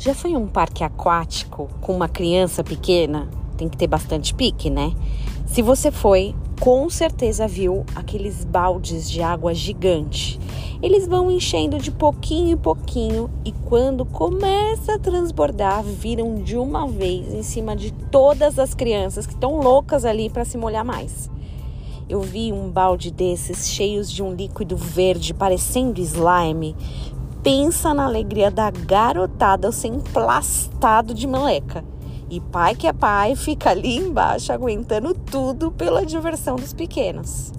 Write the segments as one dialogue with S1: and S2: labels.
S1: Já foi um parque aquático com uma criança pequena? Tem que ter bastante pique, né? Se você foi, com certeza viu aqueles baldes de água gigante. Eles vão enchendo de pouquinho em pouquinho e quando começa a transbordar, viram de uma vez em cima de todas as crianças que estão loucas ali para se molhar mais. Eu vi um balde desses cheios de um líquido verde parecendo slime, pensa na alegria da garotada ser emplastado de meleca. E pai que é pai fica ali embaixo aguentando tudo pela diversão dos pequenos.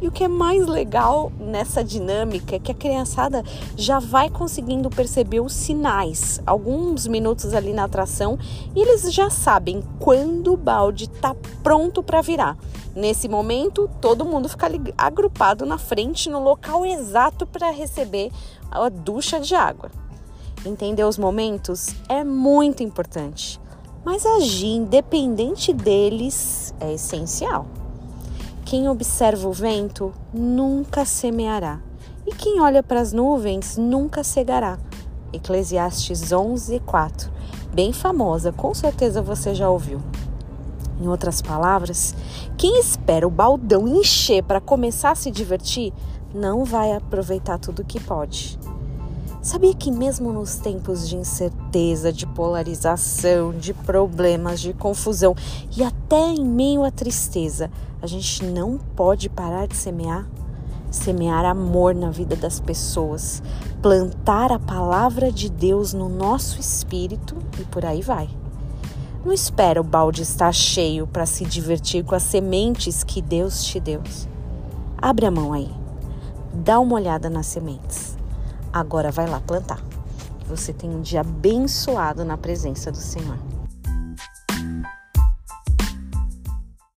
S1: E o que é mais legal nessa dinâmica é que a criançada já vai conseguindo perceber os sinais, alguns minutos ali na atração, e eles já sabem quando o balde está pronto para virar. Nesse momento, todo mundo fica agrupado na frente, no local exato para receber a ducha de água. Entender os momentos é muito importante, mas agir independente deles é essencial. Quem observa o vento nunca semeará, e quem olha para as nuvens nunca cegará. Eclesiastes 11, 4. Bem famosa, com certeza você já ouviu. Em outras palavras, quem espera o baldão encher para começar a se divertir não vai aproveitar tudo que pode. Sabia que, mesmo nos tempos de incerteza, de polarização, de problemas, de confusão e até em meio à tristeza, a gente não pode parar de semear? Semear amor na vida das pessoas, plantar a palavra de Deus no nosso espírito e por aí vai. Não espera o balde estar cheio para se divertir com as sementes que Deus te deu. Abre a mão aí, dá uma olhada nas sementes Agora vai lá plantar. Você tenha um dia abençoado na presença do Senhor.